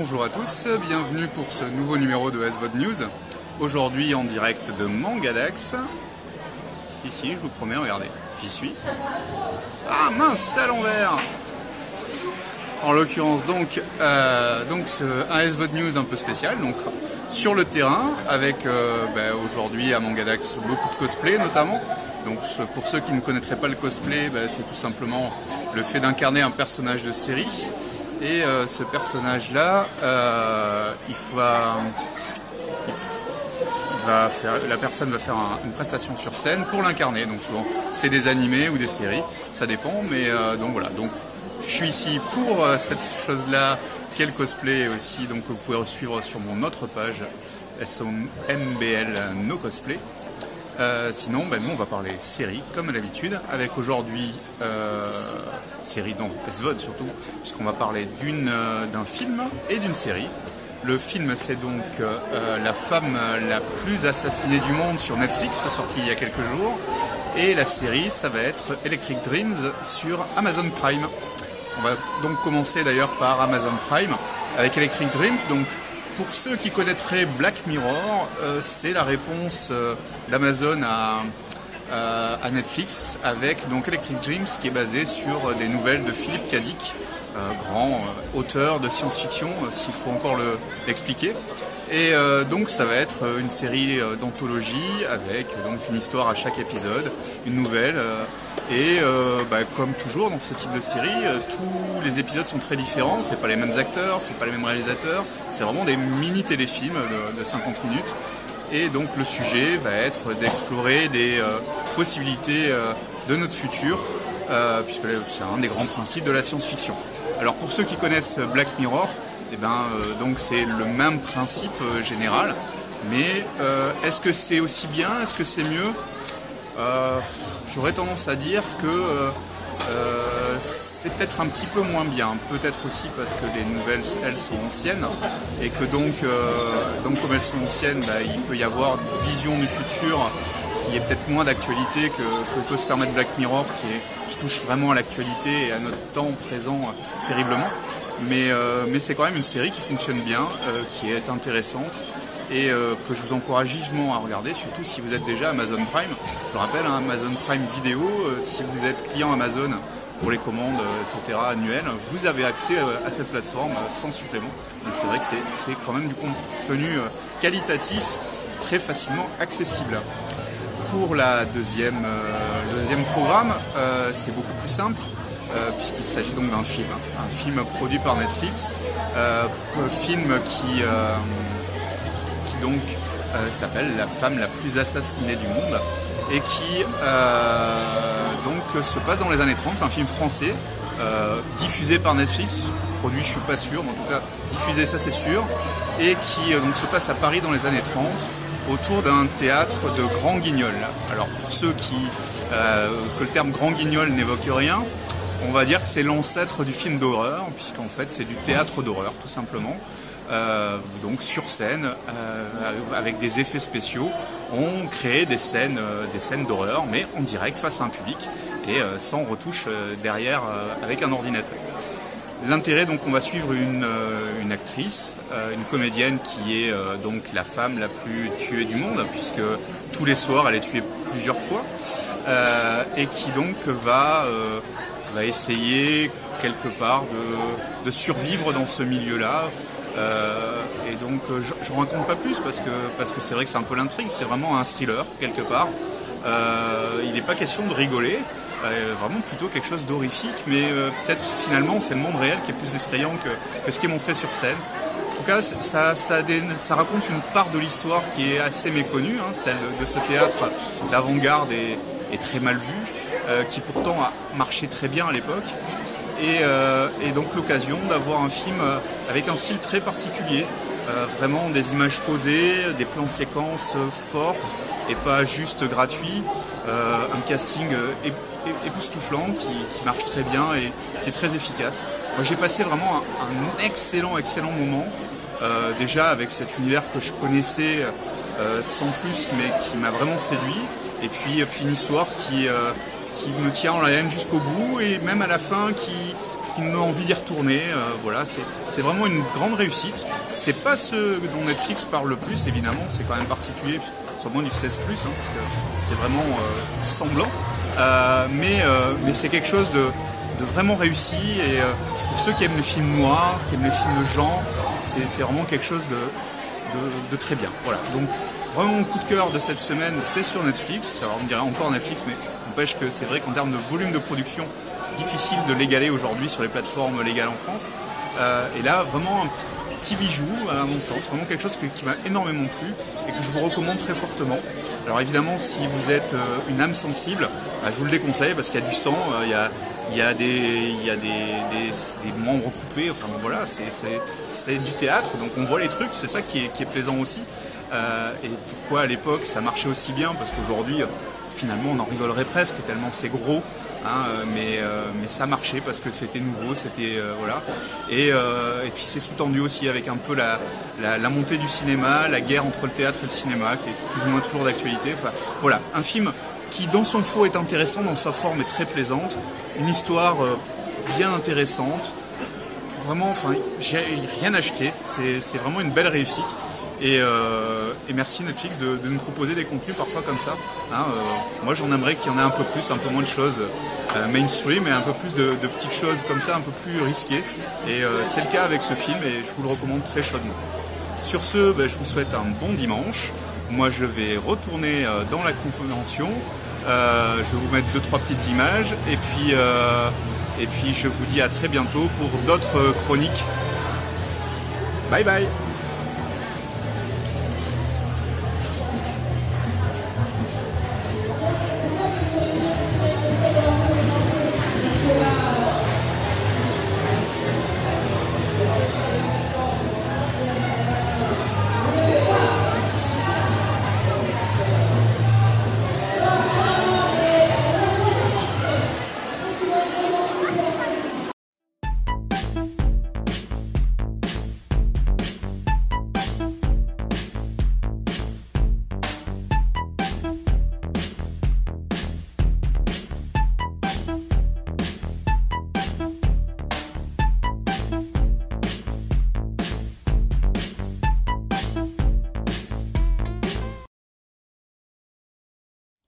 bonjour à tous, bienvenue pour ce nouveau numéro de SVOD News. Aujourd'hui en direct de Mangadax. Ici, je vous promets, regardez, j'y suis. Ah mince, à l'envers En l'occurrence donc, euh, donc un SVOD News un peu spécial, donc sur le terrain, avec euh, ben, aujourd'hui à Mangadax beaucoup de cosplay notamment. Donc pour ceux qui ne connaîtraient pas le cosplay, ben, c'est tout simplement le fait d'incarner un personnage de série et euh, ce personnage-là, euh, il va, la personne va faire une prestation sur scène pour l'incarner. Donc souvent, c'est des animés ou des séries, ça dépend. Mais euh, donc voilà. Je suis ici pour cette chose-là, quel cosplay aussi. Donc vous pouvez suivre sur mon autre page SOMBL No Cosplay. Euh, sinon, ben, nous, on va parler série, comme à l'habitude, avec aujourd'hui, euh, série, non, SVOD surtout, puisqu'on va parler euh, d'un film et d'une série. Le film, c'est donc La femme la plus assassinée du monde sur Netflix, sorti il y a quelques jours. Et la série, ça va être Electric Dreams sur Amazon Prime. On va donc commencer d'ailleurs par Amazon Prime avec Electric Dreams, donc pour ceux qui connaîtraient Black Mirror, euh, c'est la réponse euh, d'Amazon à, euh, à, Netflix avec donc Electric Dreams qui est basé sur des nouvelles de Philippe Cadic, grand auteur de science-fiction, s'il faut encore l'expliquer. Et donc ça va être une série d'anthologie avec donc une histoire à chaque épisode, une nouvelle et euh, bah, comme toujours dans ce type de série, euh, tous les épisodes sont très différents. C'est pas les mêmes acteurs, c'est pas les mêmes réalisateurs. C'est vraiment des mini téléfilms de, 50 minutes. Et donc le sujet va être d'explorer des euh, possibilités de notre futur, puisque c'est un des grands principes de la science-fiction. Alors pour ceux qui connaissent Black Mirror, eh ben, donc c'est le même principe général. Mais est-ce que c'est aussi bien? Est-ce que c'est mieux? J'aurais tendance à dire que euh, euh, c'est peut-être un petit peu moins bien. Peut-être aussi parce que les nouvelles, elles, sont anciennes et que donc, euh, donc comme elles sont anciennes, bah, il peut y avoir une vision du futur qui est peut-être moins d'actualité que, peut se permettre Black Mirror, qui, touche vraiment à l'actualité et à notre temps présent terriblement. Mais c'est quand même une série qui fonctionne bien, qui est intéressante et euh, que je vous encourage vivement à regarder, surtout si vous êtes déjà Amazon Prime. Je rappelle, hein, Amazon Prime Vidéo, euh, si vous êtes client Amazon pour les commandes, euh, etc., annuelles, vous avez accès à cette plateforme sans supplément. Donc c'est vrai que c'est quand même du contenu qualitatif très facilement accessible. Pour la deuxième, le deuxième programme, c'est beaucoup plus simple. puisqu'il s'agit donc d'un film, un film produit par Netflix, film qui, donc euh, s'appelle La femme la plus assassinée du monde et qui euh, donc se passe dans les années 30, un film français euh, diffusé par Netflix, produit je suis pas sûr, mais en tout cas diffusé ça c'est sûr, et qui donc se passe à Paris dans les années 30 autour d'un théâtre de Grand Guignol. Alors pour ceux qui que le terme Grand Guignol n'évoque rien, on va dire que c'est l'ancêtre du film d'horreur, puisqu'en fait c'est du théâtre d'horreur tout simplement. Euh, donc sur scène, euh, avec des effets spéciaux, on crée des scènes, euh, des scènes d'horreur, mais en direct face à un public et sans retouche derrière avec un ordinateur. L'intérêt, donc, on va suivre une, actrice, une comédienne qui est donc la femme la plus tuée du monde, puisque tous les soirs elle est tuée plusieurs fois, et qui donc va, essayer quelque part de survivre dans ce milieu-là euh, et donc euh, je ne raconte pas plus parce que c'est vrai que c'est un peu l'intrigue, c'est vraiment un thriller quelque part. Euh, il n'est pas question de rigoler, vraiment plutôt quelque chose d'horrifique, mais peut-être finalement c'est le monde réel qui est plus effrayant que, ce qui est montré sur scène. En tout cas, ça, raconte une part de l'histoire qui est assez méconnue, hein, celle de ce théâtre d'avant-garde et, très mal vu, qui pourtant a marché très bien à l'époque. Euh, et, donc l'occasion d'avoir un film euh, avec un style très particulier, euh, vraiment des images posées, des plans séquences forts et pas juste gratuits, un casting époustouflant qui, marche très bien et qui est très efficace. Moi j'ai passé vraiment un, excellent excellent moment, déjà avec cet univers que je connaissais sans plus mais qui m'a vraiment séduit, et puis, puis une histoire qui qui me tient en la haine jusqu'au bout et même à la fin qui, nous donne envie d'y retourner. voilà, c'est vraiment une grande réussite. C'est pas ce dont Netflix parle le plus, évidemment, c'est quand même particulier, sur moins du 16+, hein, parce que c'est vraiment semblant. mais mais c'est quelque chose de, vraiment réussi et pour ceux qui aiment les films noirs, qui aiment les films de genre, c'est vraiment quelque chose de, de, très bien. Voilà. Donc vraiment mon coup de cœur de cette semaine, c'est sur Netflix. Alors on dirait encore Netflix, mais n'empêche que c'est vrai qu'en termes de volume de production, difficile de l'égaler aujourd'hui sur les plateformes légales en France. Euh, et là, vraiment un petit bijou, à mon sens, vraiment quelque chose qui m'a énormément plu et que je vous recommande très fortement. Alors évidemment, si vous êtes euh, une âme sensible, bah, je vous le déconseille parce qu'il y a du sang, euh, il y a, des, membres coupés, enfin voilà, c'est du théâtre, donc on voit les trucs, c'est ça qui est, plaisant aussi. Euh, et pourquoi à l'époque ça marchait aussi bien? Parce qu'aujourd'hui, finalement, on en rigolerait presque, tellement c'est gros. Hein, mais, euh, mais ça marchait parce que c'était nouveau, c'était euh, voilà. Et, puis c'est sous-tendu aussi avec un peu la, montée du cinéma, la guerre entre le théâtre et le cinéma, qui est plus ou moins toujours d'actualité. Voilà, un film qui dans son fond est intéressant, dans sa forme est très plaisante, une histoire euh, bien intéressante. Vraiment, enfin, j'ai rien acheté, c'est vraiment une belle réussite. Et, euh, merci Netflix de, nous proposer des contenus parfois comme ça. Hein, euh, moi j'en aimerais qu'il y en ait un peu plus, un peu moins de choses mainstream et un peu plus de, petites choses comme ça, un peu plus risquées. Et c'est le cas avec ce film et je vous le recommande très chaudement. Sur ce, ben, je vous souhaite un bon dimanche. Moi je vais retourner dans la convention euh, je vais vous mettre deux trois petites images et puis euh, et puis je vous dis à très bientôt pour d'autres chroniques. Bye bye